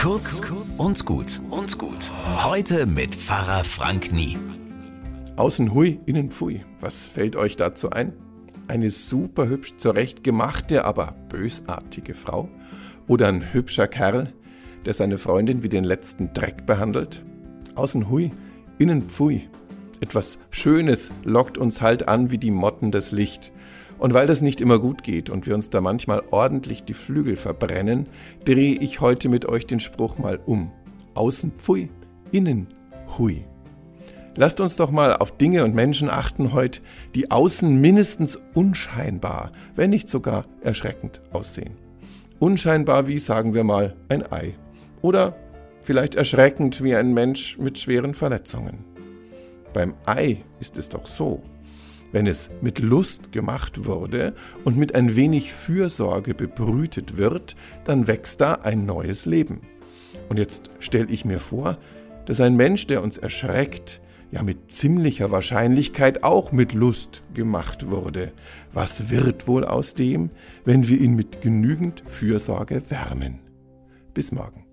Kurz und gut und gut. Heute mit Pfarrer Frank Nie. Außen hui, innen pfui. Was fällt euch dazu ein? Eine super hübsch zurechtgemachte, aber bösartige Frau? Oder ein hübscher Kerl, der seine Freundin wie den letzten Dreck behandelt? Außen hui, innen pfui. Etwas Schönes lockt uns halt an wie die Motten das Licht. Und weil das nicht immer gut geht und wir uns da manchmal ordentlich die Flügel verbrennen, drehe ich heute mit euch den Spruch mal um. Außen pfui, innen hui. Lasst uns doch mal auf Dinge und Menschen achten heute, die außen mindestens unscheinbar, wenn nicht sogar erschreckend aussehen. Unscheinbar wie, sagen wir mal, ein Ei. Oder vielleicht erschreckend wie ein Mensch mit schweren Verletzungen. Beim Ei ist es doch so, wenn es mit Lust gemacht wurde und mit ein wenig Fürsorge bebrütet wird, dann wächst da ein neues Leben. Und jetzt stelle ich mir vor, dass ein Mensch, der uns erschreckt, ja mit ziemlicher Wahrscheinlichkeit auch mit Lust gemacht wurde. Was wird wohl aus dem, wenn wir ihn mit genügend Fürsorge wärmen? Bis morgen.